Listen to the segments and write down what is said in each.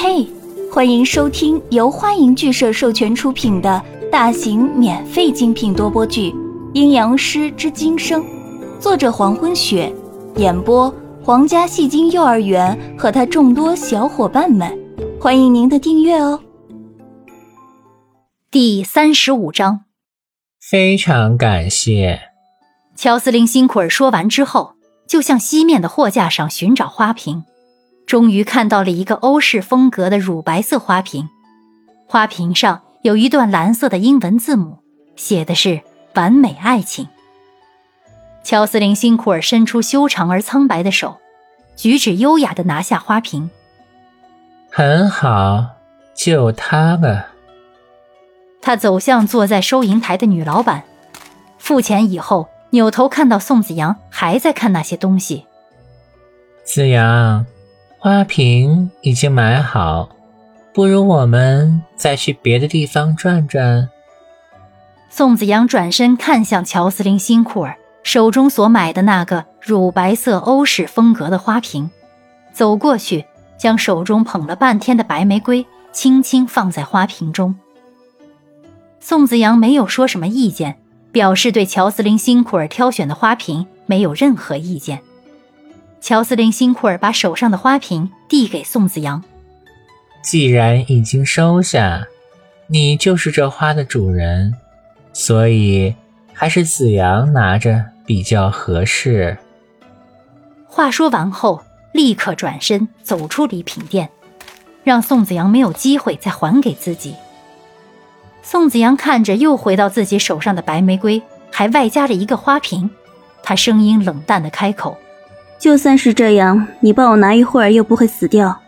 嘿，欢迎收听由欢迎剧社授权出品的大型免费精品多播剧《阴阳师之今生》，作者黄昏雪，演播皇家戏精幼儿园和他众多小伙伴们，欢迎您的订阅哦。第三十五章，非常感谢。乔斯林辛苦尔说完之后，就向西面的货架上寻找花瓶。终于看到了一个欧式风格的乳白色花瓶，花瓶上有一段蓝色的英文字母，写的是“完美爱情”。乔斯林辛库尔伸出修长而苍白的手，举止优雅地拿下花瓶。很好，就它了。他走向坐在收银台的女老板，付钱以后，扭头看到宋子阳还在看那些东西。子阳。花瓶已经买好，不如我们再去别的地方转转。宋子阳转身看向乔斯林辛库尔手中所买的那个乳白色欧式风格的花瓶，走过去，将手中捧了半天的白玫瑰轻轻放在花瓶中。宋子阳没有说什么意见，表示对乔斯林辛库尔挑选的花瓶没有任何意见。乔斯林辛库尔把手上的花瓶递给宋子阳。既然已经收下，你就是这花的主人，所以还是子阳拿着比较合适。话说完后，立刻转身走出礼品店，让宋子阳没有机会再还给自己。宋子阳看着又回到自己手上的白玫瑰，还外加了一个花瓶，他声音冷淡的开口。就算是这样，你帮我拿一会儿又不会死掉。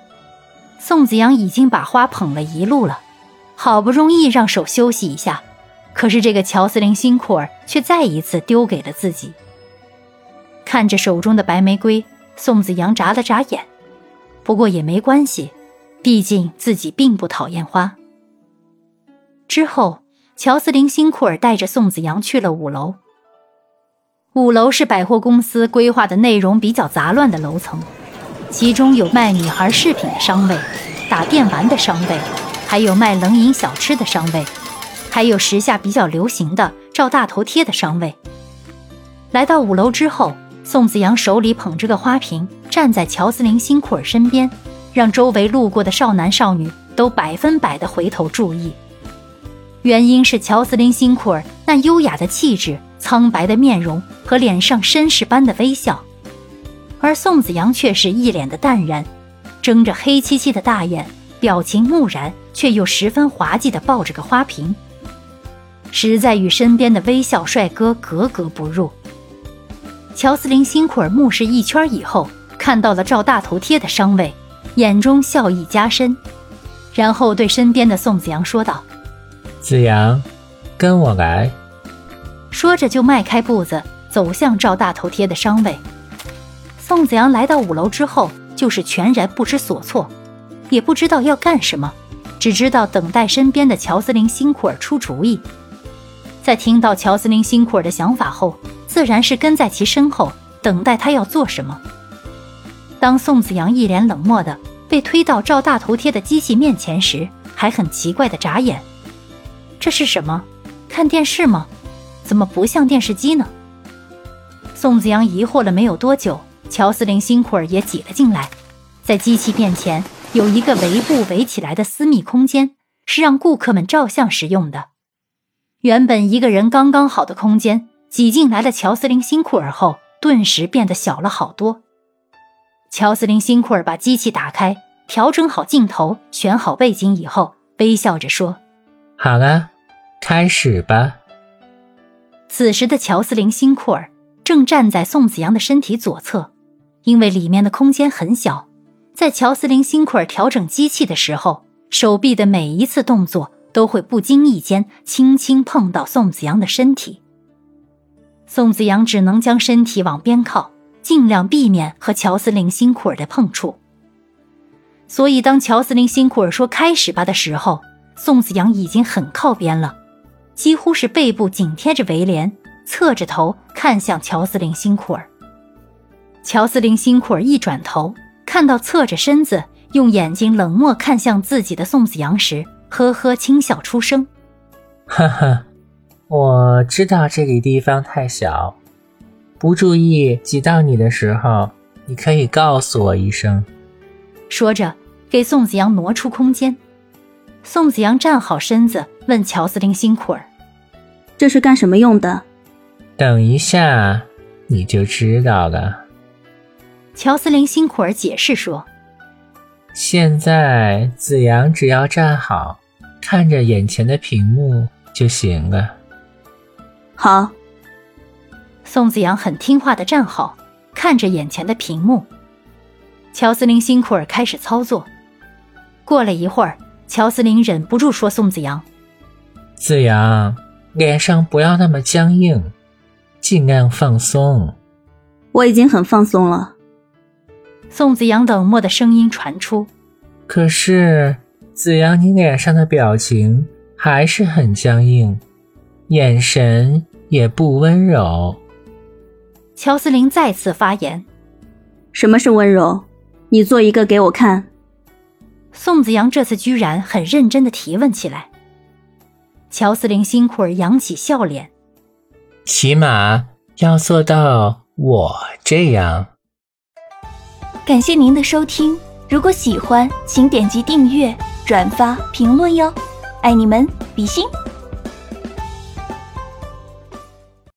宋子阳已经把花捧了一路了，好不容易让手休息一下，可是这个乔斯林辛库尔却再一次丢给了自己。看着手中的白玫瑰，宋子阳眨了眨眼，不过也没关系，毕竟自己并不讨厌花。之后，乔斯林辛库尔带着宋子阳去了五楼。五楼是百货公司规划的内容比较杂乱的楼层，其中有卖女孩饰品的商位，打电玩的商位，还有卖冷饮小吃的商位，还有时下比较流行的照大头贴的商位。来到五楼之后，宋子阳手里捧着个花瓶，站在乔斯林辛库尔身边，让周围路过的少男少女都百分百的回头注意。原因是乔斯林辛库尔那优雅的气质。苍白的面容和脸上绅士般的微笑，而宋子阳却是一脸的淡然，睁着黑漆漆的大眼，表情木然却又十分滑稽的抱着个花瓶，实在与身边的微笑帅哥格格不入。乔斯林辛苦尔目视一圈以后，看到了照大头贴的商位，眼中笑意加深，然后对身边的宋子阳说道：“子阳，跟我来。”说着，就迈开步子走向照大头贴的商位。宋子阳来到五楼之后，就是全然不知所措，也不知道要干什么，只知道等待身边的乔斯林辛苦尔出主意。在听到乔斯林辛苦尔的想法后，自然是跟在其身后，等待他要做什么。当宋子阳一脸冷漠的被推到照大头贴的机器面前时，还很奇怪的眨眼：“这是什么？看电视吗？”怎么不像电视机呢？宋子阳疑惑了没有多久，乔斯林辛库尔也挤了进来。在机器面前有一个围布围起来的私密空间，是让顾客们照相时用的。原本一个人刚刚好的空间，挤进来了乔斯林辛库尔后，顿时变得小了好多。乔斯林辛库尔把机器打开，调整好镜头，选好背景以后，微笑着说：“好了，开始吧。”此时的乔斯林辛库尔正站在宋子阳的身体左侧，因为里面的空间很小，在乔斯林辛库尔调整机器的时候，手臂的每一次动作都会不经意间轻轻碰到宋子阳的身体。宋子阳只能将身体往边靠，尽量避免和乔斯林辛库尔的碰触。所以，当乔斯林辛库尔说“开始吧”的时候，宋子阳已经很靠边了。几乎是背部紧贴着围帘，侧着头看向乔司令辛库尔。乔司令辛库尔一转头，看到侧着身子用眼睛冷漠看向自己的宋子阳时，呵呵轻笑出声：“哈哈，我知道这里地方太小，不注意挤到你的时候，你可以告诉我一声。”说着，给宋子阳挪出空间。宋子阳站好身子，问乔司令辛苦儿：“这是干什么用的？”等一下，你就知道了。乔斯林辛苦儿解释说：“现在子阳只要站好，看着眼前的屏幕就行了。”好。宋子阳很听话的站好，看着眼前的屏幕。乔斯林辛苦儿开始操作。过了一会儿，乔斯林忍不住说：“宋子阳，子阳，脸上不要那么僵硬，尽量放松。”我已经很放松了。宋子阳冷漠的声音传出。可是，子阳，你脸上的表情还是很僵硬，眼神也不温柔。乔斯林再次发言：“什么是温柔？你做一个给我看。”宋子阳这次居然很认真的提问起来。乔司令辛苦儿扬起笑脸：“起码要做到我这样。”感谢您的收听，如果喜欢，请点击订阅、转发、评论哟，爱你们，比心。